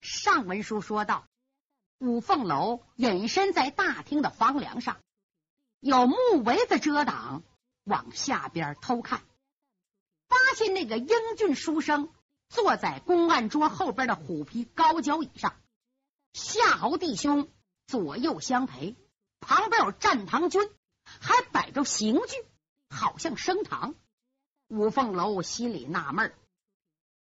上文书说到，五凤楼隐身在大厅的房梁上，有木围子遮挡，往下边偷看，发现那个英俊书生坐在公案桌后边的虎皮高脚椅上，夏侯弟兄左右相陪，旁边有战堂军，还摆着刑具，好像升堂。五凤楼心里纳闷儿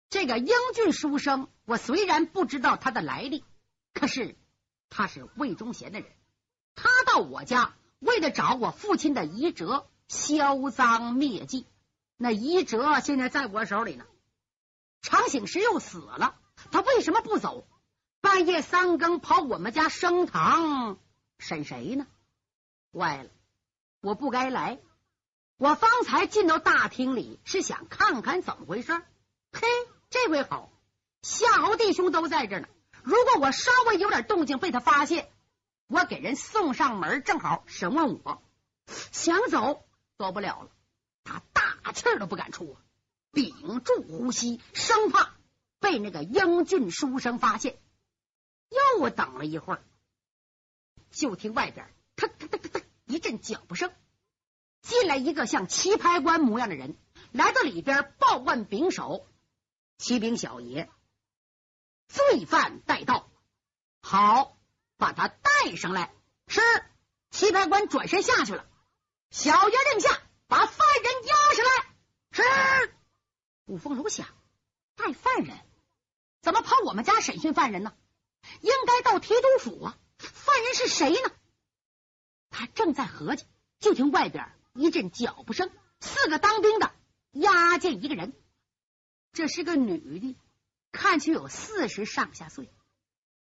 这个英俊书生，我虽然不知道他的来历，可是他是魏忠贤的人。他到我家为了找我父亲的遗折，销赃灭迹。那遗折现在在我手里呢。常醒时又死了，他为什么不走？半夜三更跑我们家升堂审谁呢？坏了，我不该来。我方才进到大厅里是想看看怎么回事。嘿。这回好，夏侯弟兄都在这呢。如果我稍微有点动静被他发现，我给人送上门，正好审问我。想走走不了了，他大气都不敢出，屏住呼吸，生怕被那个英俊书生发现。又等了一会儿，就听外边腾腾腾腾腾一阵脚步声，进来一个像棋牌官模样的人，来到里边报问柄手。启禀小爷，罪犯带到，好，把他带上来。是，棋牌官转身下去了。小爷令下，把犯人押上来。是。五凤楼想，带犯人，怎么跑我们家审讯犯人呢？应该到提督府啊。犯人是谁呢？他正在合计，就听外边一阵脚步声，四个当兵的押进一个人。这是个女的，看去有四十上下岁。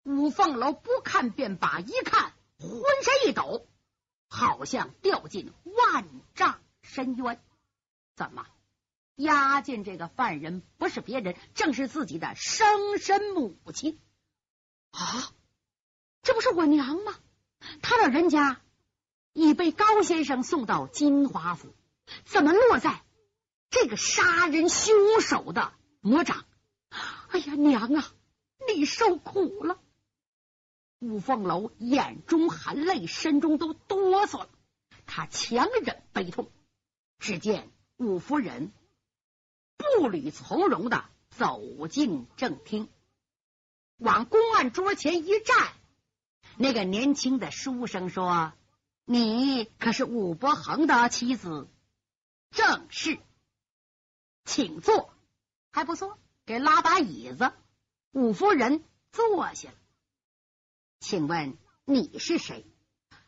五凤楼不看便罢，一看浑身一抖，好像掉进万丈深渊。怎么押进这个犯人不是别人，正是自己的生身母亲啊！这不是我娘吗？他老人家已被高先生送到金华府，怎么落在这个杀人凶手的？魔掌！哎呀，娘啊，你受苦了！五凤楼眼中含泪，身中都哆嗦了。他强忍悲痛，只见五夫人步履从容的走进正厅，往公案桌前一站。那个年轻的书生说：“你可是武伯衡的妻子？”正是，请坐。还不错，给拉把椅子，五夫人坐下了。请问你是谁？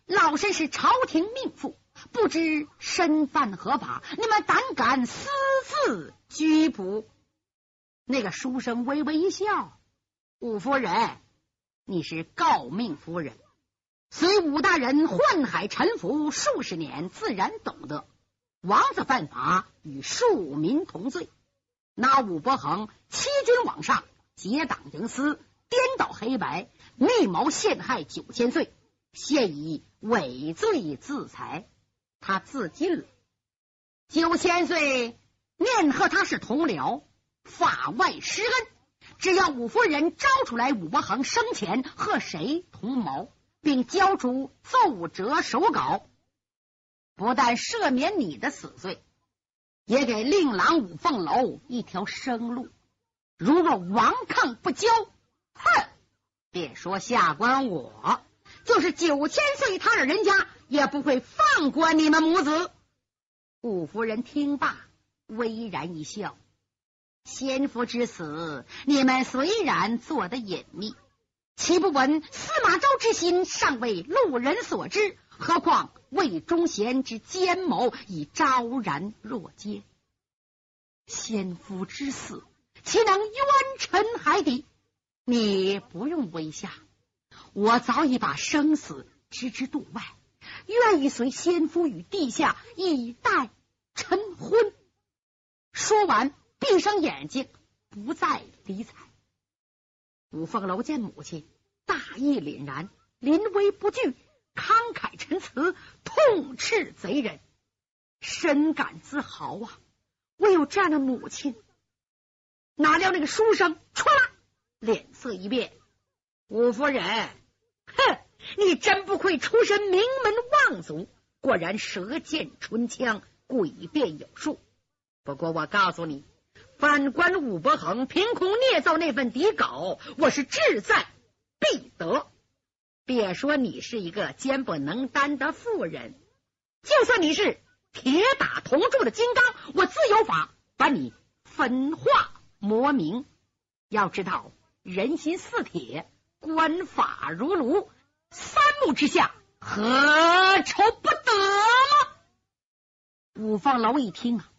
老身是朝廷命妇，不知身犯何法？你们胆敢私自拘捕？那个书生微微一笑：“五夫人，你是诰命夫人，随武大人宦海沉浮数十年，自然懂得王子犯法与庶民同罪。”那武伯衡欺君罔上，结党营私，颠倒黑白，密谋陷害九千岁，现以伪罪自裁。他自尽了。九千岁念和他是同僚，法外施恩。只要武夫人招出来武伯衡生前和谁同谋，并交出奏折手稿，不但赦免你的死罪。也给令郎五凤楼一条生路。如若顽抗不交，哼！别说下官我，就是九千岁他的人家也不会放过你们母子。五夫人听罢，微然一笑：“先夫之死，你们虽然做得隐秘，岂不闻司马昭之心尚未路人所知？何况……”魏忠贤之奸谋已昭然若揭，先夫之死岂能冤沉海底？你不用微下，我早已把生死置之度外，愿意随先夫与地下以待晨昏。说完，闭上眼睛，不再理睬。五凤楼见母亲大义凛然，临危不惧。慷慨陈词，痛斥贼人，深感自豪啊！我有这样的母亲。哪料那个书生唰，脸色一变，武夫人，哼，你真不愧出身名门望族，果然舌剑唇枪，诡辩有术。不过我告诉你，反观武伯衡凭空捏造那份底稿，我是志在必得。别说你是一个肩不能担的妇人，就算你是铁打铜铸的金刚，我自有法把你分化磨明。要知道，人心似铁。官法如炉，三目之下，何愁不得吗？五方楼一听啊，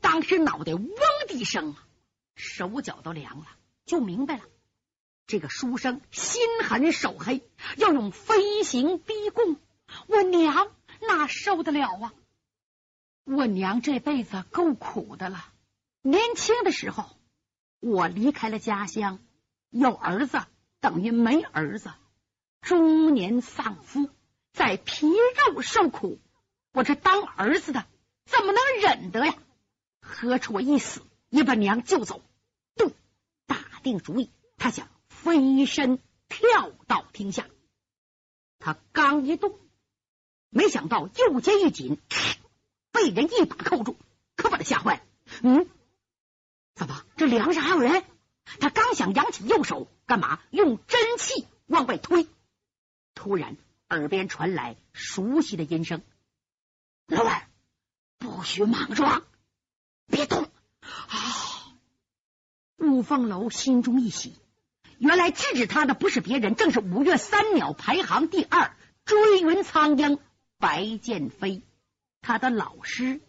当时脑袋嗡的一声啊，手脚都凉了，就明白了，这个书生心狠手黑，要用飞行逼供，我娘哪受得了啊？我娘这辈子够苦的了，年轻的时候我离开了家乡，有儿子。等于没儿子，中年丧夫，在皮肉受苦。我这当儿子的怎么能忍得呀？何出我一死也把娘救走。杜打定主意，他想飞身跳到厅下。他刚一动，没想到右肩一紧，被人一把扣住，可把他吓坏了。嗯，怎么这梁上还有人？他刚想扬起右手，干嘛？用真气往外推。突然，耳边传来熟悉的音声：“老二，不许莽撞，别动！”啊！五凤楼心中一喜，原来制止他的不是别人，正是五月三鸟排行第二追云苍鹰白剑飞，他的老师。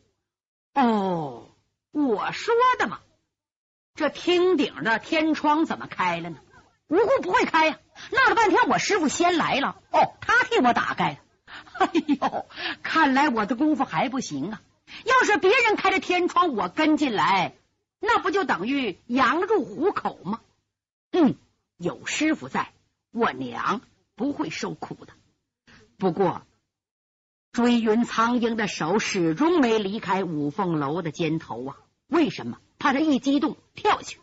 哦，我说的嘛。这厅顶的天窗怎么开了呢？无故不会开呀！闹了半天，我师傅先来了。哦，他替我打开。哎呦，看来我的功夫还不行啊！要是别人开着天窗，我跟进来，那不就等于羊入虎口吗？嗯，有师傅在，我娘不会受苦的。不过，追云苍鹰的手始终没离开五凤楼的肩头啊！为什么？怕他一激动跳下去，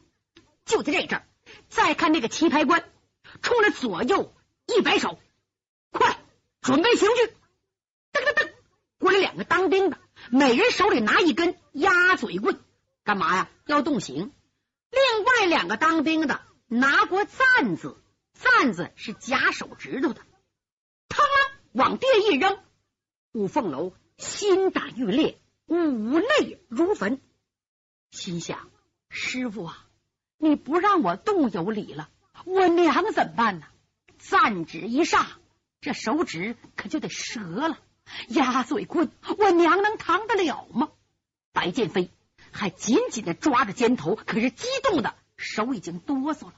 就在这阵儿，再看那个棋牌官，冲着左右一摆手，快准备刑具！噔噔噔，过来两个当兵的，每人手里拿一根鸭嘴棍，干嘛呀？要动刑。另外两个当兵的拿过簪子，簪子是夹手指头的，嘡往地一扔。五凤楼心胆欲裂，五内如焚。心想：师傅啊，你不让我动有理了，我娘怎么办呢？簪指一上，这手指可就得折了。鸭嘴棍，我娘能扛得了吗？白剑飞还紧紧的抓着肩头，可是激动的手已经哆嗦了。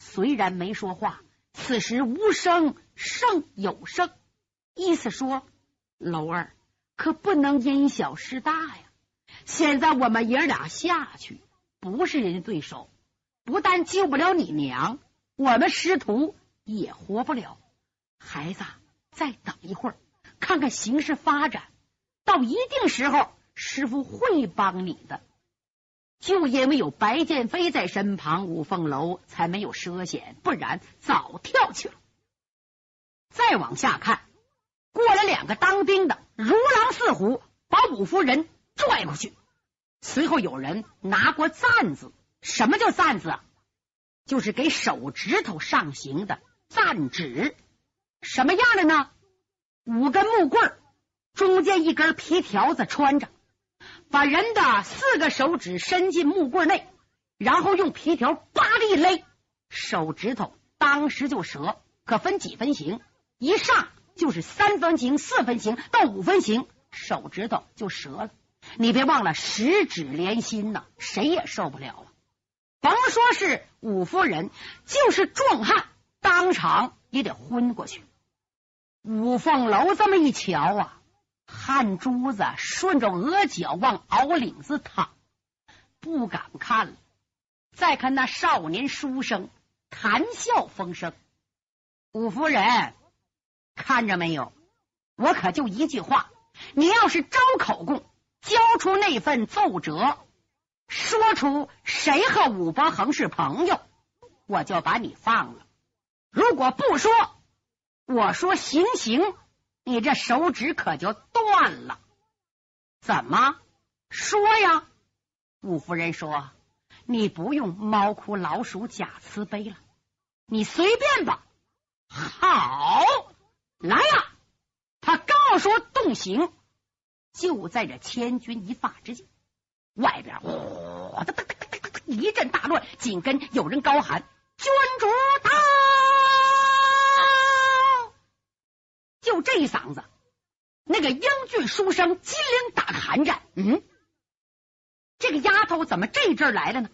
虽然没说话，此时无声胜有声，意思说：楼儿可不能因小失大呀。现在我们爷俩下去，不是人家对手，不但救不了你娘，我们师徒也活不了。孩子，再等一会儿，看看形势发展，到一定时候，师傅会帮你的。就因为有白剑飞在身旁，五凤楼才没有涉险，不然早跳去了。再往下看，过来两个当兵的，如狼似虎，把五夫人。拽过去，随后有人拿过簪子。什么叫簪子啊？就是给手指头上刑的簪指。什么样的呢？五根木棍，中间一根皮条子穿着，把人的四个手指伸进木棍内，然后用皮条叭的一勒，手指头当时就折。可分几分形？一上就是三分形、四分形到五分形，手指头就折了。你别忘了十指连心呐，谁也受不了啊！甭说是五夫人，就是壮汉，当场也得昏过去。五凤楼这么一瞧啊，汗珠子顺着额角往袄领子淌，不敢看了。再看那少年书生，谈笑风生。五夫人，看着没有？我可就一句话，你要是招口供。交出那份奏折，说出谁和武伯衡是朋友，我就把你放了。如果不说，我说行刑，你这手指可就断了。怎么说呀？武夫人说：“你不用猫哭老鼠假慈悲了，你随便吧。”好，来呀！他刚说动刑，就在这千钧一发之际，外边哗的一阵大乱，紧跟有人高喊：“君主到！”这一嗓子，那个英俊书生金灵打个寒战。嗯，这个丫头怎么这阵来了呢？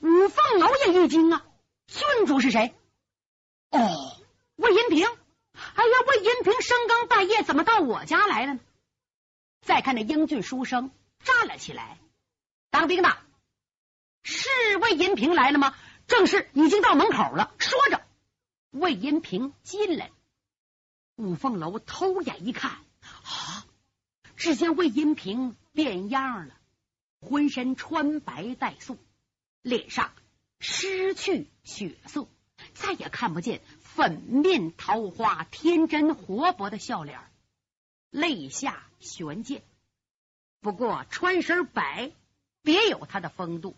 五凤楼也一惊啊！郡主是谁？哦。魏银平，哎呀，魏银平深更半夜怎么到我家来了呢？再看那英俊书生站了起来，当兵的，是魏银平来了吗？正是，已经到门口了。说着，魏银平进来，五凤楼偷眼一看，啊，只见魏银平变样了，浑身穿白带素，脸上失去血色，再也看不见。粉面桃花，天真活泼的笑脸，泪下悬剑。不过穿身白，别有他的风度。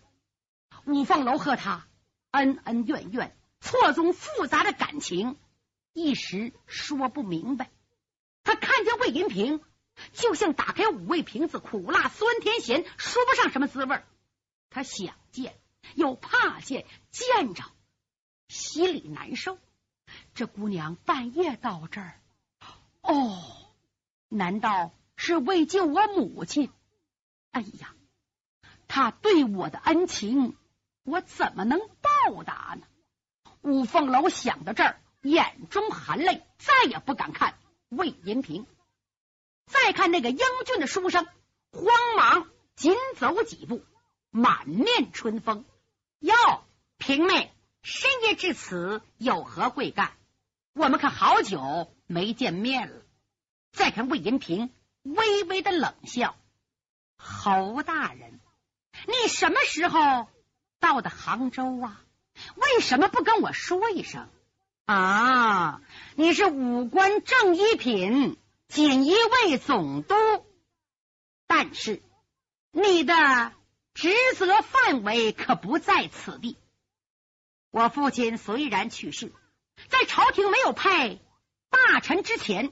五凤楼和他恩恩怨怨，错综复杂的感情，一时说不明白。他看见魏银平，就像打开五味瓶子，苦辣酸甜咸，说不上什么滋味。他想见，又怕见，见着心里难受。这姑娘半夜到这儿，哦，难道是为救我母亲？哎呀，她对我的恩情，我怎么能报答呢？五凤楼想到这儿，眼中含泪，再也不敢看魏银平。再看那个英俊的书生，慌忙紧走几步，满面春风。哟，平妹，深夜至此，有何贵干？我们可好久没见面了。再看魏银平，微微的冷笑：“侯大人，你什么时候到的杭州啊？为什么不跟我说一声啊？你是五官正一品，锦衣卫总督，但是你的职责范围可不在此地。我父亲虽然去世。”在朝廷没有派大臣之前，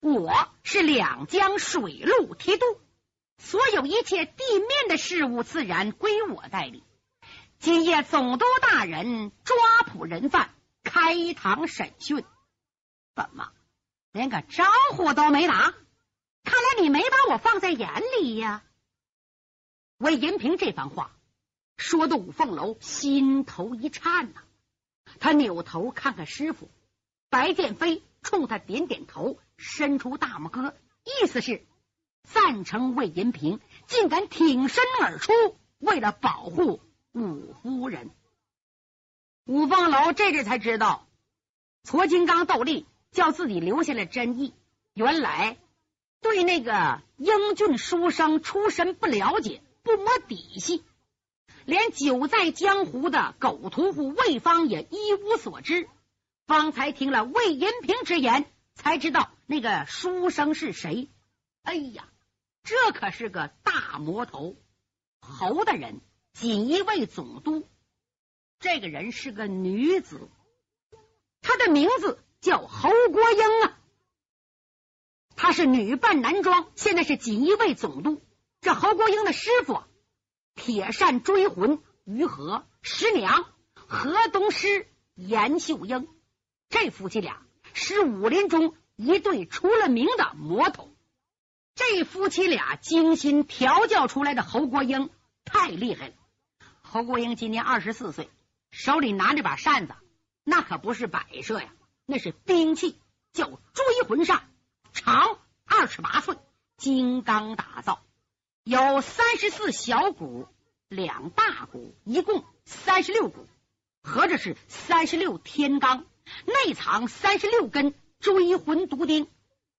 我是两江水陆提督，所有一切地面的事务自然归我代理。今夜总督大人抓捕人犯，开堂审讯，怎么连个招呼都没打？看来你没把我放在眼里呀！魏银平这番话说的五凤楼心头一颤呐。他扭头看看师傅白剑飞，冲他点点头，伸出大拇哥，意思是赞成魏银平竟敢挺身而出，为了保护五夫人。五凤楼这阵才知道，矬金刚斗笠叫自己留下了真意，原来对那个英俊书生出身不了解，不摸底细。连久在江湖的狗屠户魏芳也一无所知，方才听了魏银平之言，才知道那个书生是谁。哎呀，这可是个大魔头，侯大人，锦衣卫总督。这个人是个女子，她的名字叫侯国英啊。她是女扮男装，现在是锦衣卫总督。这侯国英的师傅。铁扇追魂于和师娘河东狮严秀英，这夫妻俩是武林中一对出了名的魔头。这夫妻俩精心调教出来的侯国英太厉害了。侯国英今年二十四岁，手里拿着把扇子，那可不是摆设呀，那是兵器，叫追魂扇，长二尺八寸，金刚打造。有三十四小股，两大股，一共三十六股，合着是三十六天罡，内藏三十六根追魂毒钉。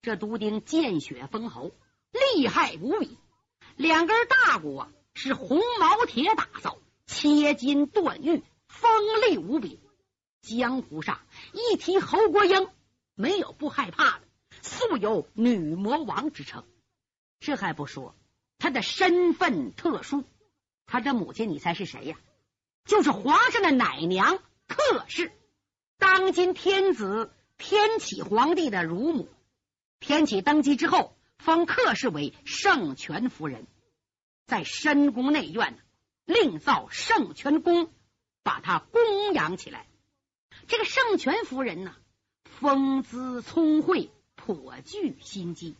这毒钉见血封喉，厉害无比。两根大鼓啊，是红毛铁打造，切金断玉，锋利无比。江湖上一提侯国英，没有不害怕的，素有女魔王之称。这还不说，他的身份特殊，他的母亲，你猜是谁呀？就是皇上的奶娘克氏，当今天子天启皇帝的乳母。天启登基之后，封克氏为圣权夫人，在深宫内院另造圣权宫，把他供养起来。这个圣权夫人呢，风姿聪慧，颇具心机，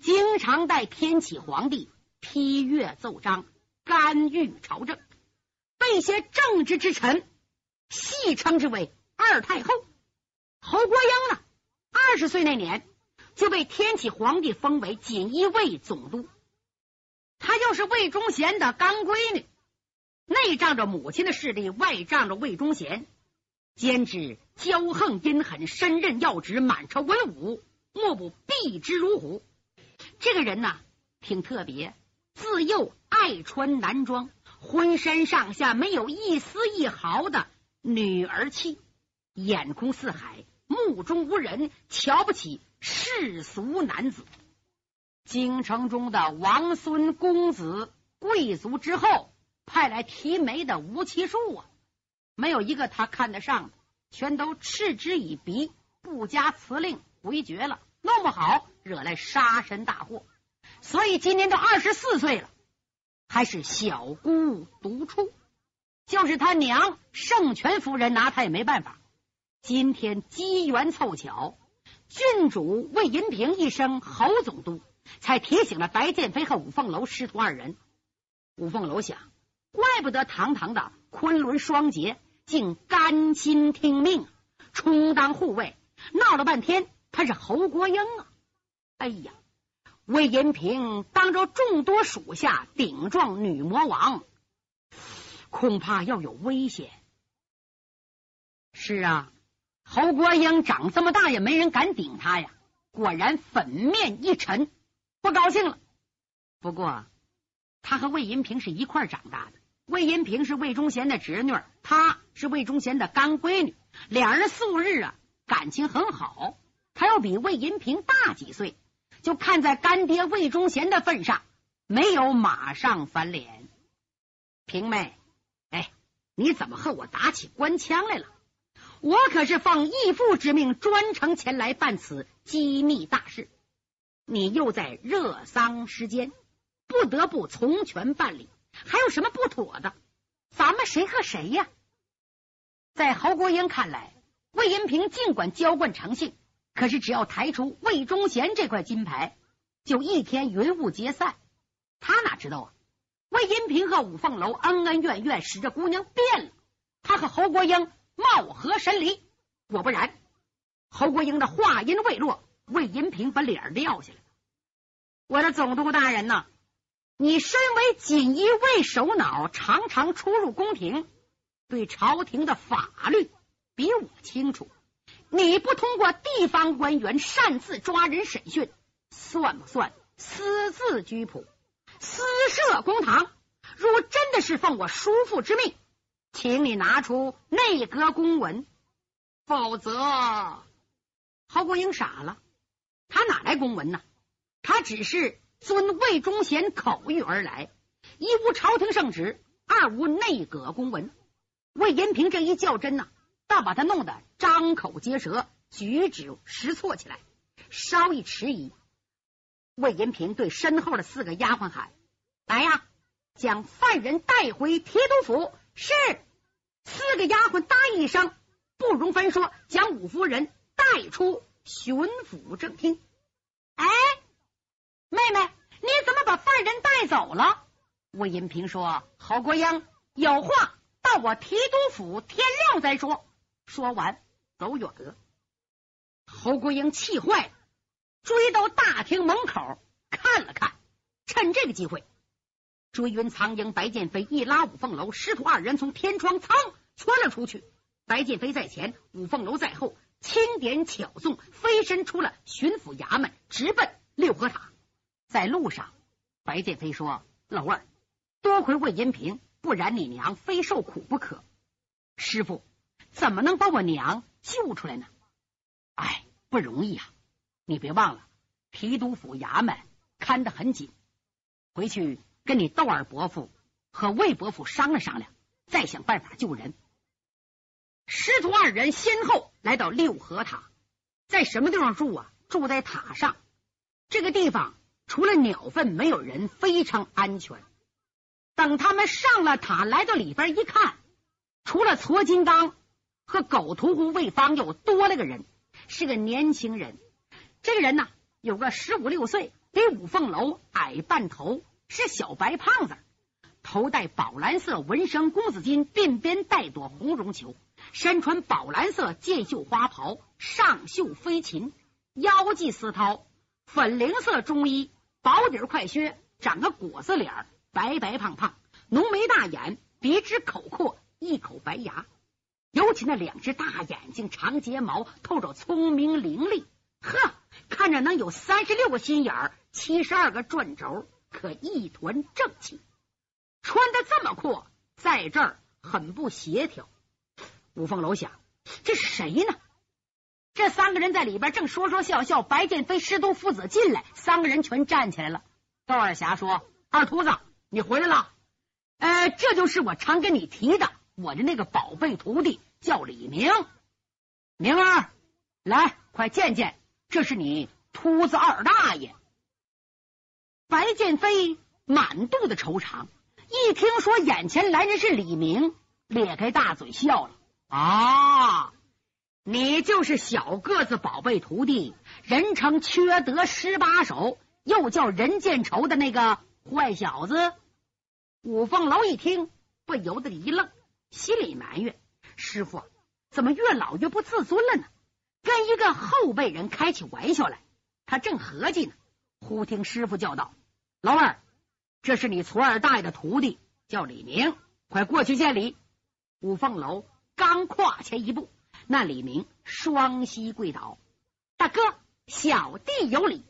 经常带天启皇帝批阅奏章，干预朝政。被一些正直之臣戏称之为二太后。侯国英呢，二十岁那年就被天启皇帝封为锦衣卫总督。她又是魏忠贤的干闺女，内仗着母亲的势力，外仗着魏忠贤，兼之骄横阴狠，身任要职，满朝文武莫不避之如虎。这个人呢，挺特别，自幼爱穿男装。浑身上下没有一丝一毫的女儿气，眼空四海，目中无人，瞧不起世俗男子。京城中的王孙公子、贵族之后派来提媒的无其数啊，没有一个他看得上的，全都嗤之以鼻，不加辞令回绝了。弄不好惹来杀身大祸。所以今年都二十四岁了。还是小姑独出，就是他娘圣权夫人拿他也没办法。今天机缘凑巧，郡主魏银平一声侯总督，才提醒了白剑飞和五凤楼师徒二人。五凤楼想，怪不得堂堂的昆仑双杰竟甘心听命，充当护卫。闹了半天，他是侯国英啊！哎呀！魏银平当着众多属下顶撞女魔王，恐怕要有危险。是啊，侯国英长这么大也没人敢顶他呀！果然粉面一沉，不高兴了。不过他和魏银平是一块长大的，魏银平是魏忠贤的侄女，她是魏忠贤的干闺女，两人素日啊感情很好。她要比魏银平大几岁。就看在干爹魏忠贤的份上，没有马上翻脸。平妹，哎，你怎么和我打起官腔来了？我可是奉义父之命，专程前来办此机密大事。你又在热丧时间，不得不从权办理，还有什么不妥的？咱们谁和谁呀？在侯国英看来，魏银平尽管娇惯成性。可是，只要抬出魏忠贤这块金牌，就一天云雾皆散。他哪知道啊？魏银平和五凤楼恩恩怨怨，使这姑娘变了。他和侯国英貌合神离。果不然，侯国英的话音未落，魏银平把脸撂下来我的总督大人呐，你身为锦衣卫首脑，常常出入宫廷，对朝廷的法律比我清楚。你不通过地方官员擅自抓人审讯，算不算私自拘捕、私设公堂？若真的是奉我叔父之命，请你拿出内阁公文，否则……郝国英傻了，他哪来公文呢？他只是遵魏忠贤口谕而来，一无朝廷圣旨，二无内阁公文。魏延平这一较真呢？倒把他弄得张口结舌，举止失措起来。稍一迟疑，魏延平对身后的四个丫鬟喊：“来呀，将犯人带回提督府。”是四个丫鬟答应一声，不容分说，将五夫人带出巡抚正厅。妹妹，你怎么把犯人带走了？魏银平说：“侯国英有话，到我提督府天亮再说。”说完，走远了。侯国英气坏了，追到大厅门口看了看，趁这个机会追云苍鹰白剑飞一拉五凤楼师徒二人从天窗噌窜了出去。白剑飞在前，五凤楼在后，轻点巧送，飞身出了巡抚衙门，直奔六合塔。在路上，白剑飞说：“老二，多亏魏银平，不然你娘非受苦不可。”师傅。怎么能把我娘救出来呢？哎，不容易啊！你别忘了，提督府衙门看得很紧，回去跟你窦二伯父和魏伯父商量商量，再想办法救人。师徒二人先后来到六合塔，在什么地方住啊？住在塔上。这个地方除了鸟粪没有人，非常安全。等他们上了塔，来到里边一看，除了矬金刚和狗屠户魏方，又多了个人，是个年轻人。这个人呢，有个十五六岁，比五凤楼矮半头，是小白胖子，头戴宝蓝色纹生公子巾，鬓边带朵红绒球，身穿宝蓝色箭袖花袍，上绣飞禽，腰系丝绦。粉菱色中衣，薄底快靴，长个果子脸，白白胖胖，浓眉大眼，鼻直口阔，一口白牙，尤其那两只大眼睛，长睫毛，透着聪明伶俐。呵，看着能有三十六个心眼儿，七十二个转轴，可一团正气。穿的这么阔，在这儿很不协调。五凤楼想，这是谁呢？这三个人在里边正说说笑笑，白剑飞师徒父子进来，三个人全站起来了。窦二侠说：“二秃子，你回来了。呃，这就是我常跟你提的，我的那个宝贝徒弟叫李明。明儿，来，快见见，这是你秃子二大爷。”白剑飞满肚的惆怅，一听说眼前来人是李明，咧开大嘴笑了啊。你就是小个子宝贝徒弟，人称缺德十八手，又叫人见愁的那个坏小子。五凤楼一听，不由得一愣，心里埋怨：师傅怎么越老越不自尊了呢？跟一个后辈人开起玩笑来。他正合计呢，忽听师傅叫道：“老二，这是你矬二大爷的徒弟，叫李明，快过去见礼。”五凤楼刚跨前一步。那李明双膝跪倒，大哥，小弟有礼。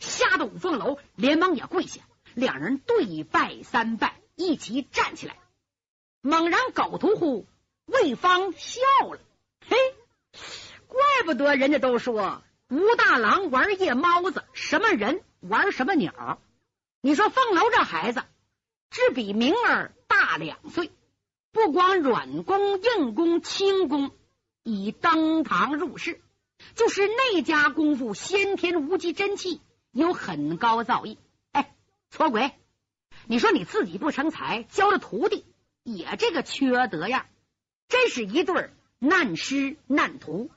吓得五凤楼连忙也跪下，两人对拜三拜，一起站起来。猛然，狗屠户魏方笑了，嘿，怪不得人家都说吴大郎玩夜猫子，什么人玩什么鸟。你说凤楼这孩子只比明儿大两岁，不光软功、硬功、轻功。已登堂入室，就是那家功夫先天无极真气，有很高造诣。哎，矬鬼，你说你自己不成才，教了徒弟也这个缺德样，真是一对难师难徒。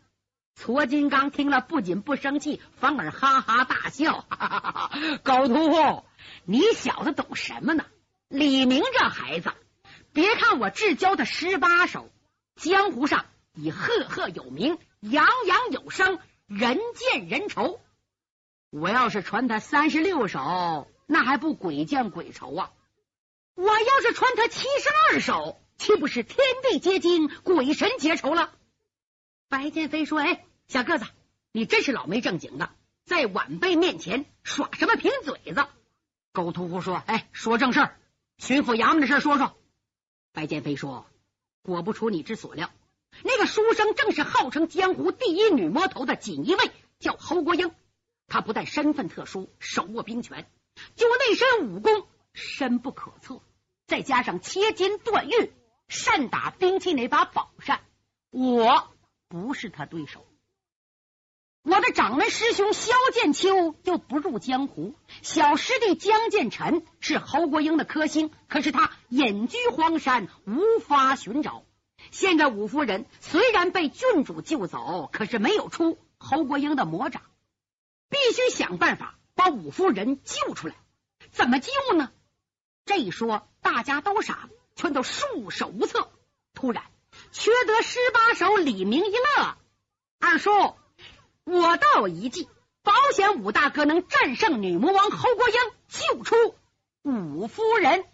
矬金刚听了不仅不生气，反而哈哈大笑。哈哈哈哈狗屠户，你小子懂什么呢？李明这孩子，别看我只教他十八手，江湖上。已赫赫有名，扬扬有声，人见人愁。我要是传他三十六手，那还不鬼见鬼愁啊！我要是传他七十二手，岂不是天地皆惊，鬼神皆愁了？白剑飞说：“哎，小个子，你真是老没正经的，在晚辈面前耍什么贫嘴子？”狗屠夫说：“哎，说正事儿，巡抚衙门的事说说。”白剑飞说：“果不出你之所料。”那个书生正是号称江湖第一女魔头的锦衣卫，叫侯国英。他不但身份特殊，手握兵权，就那身武功深不可测，再加上切金断玉，善打兵器那把宝扇，我不是他对手。我的掌门师兄萧剑秋又不入江湖，小师弟江建臣是侯国英的克星，可是他隐居荒山，无法寻找。现在五夫人虽然被郡主救走，可是没有出侯国英的魔掌，必须想办法把五夫人救出来。怎么救呢？这一说，大家都傻了，全都束手无策。突然，缺德十八手李明一乐：“二叔，我倒有一计，保险武大哥能战胜女魔王侯国英，救出五夫人。”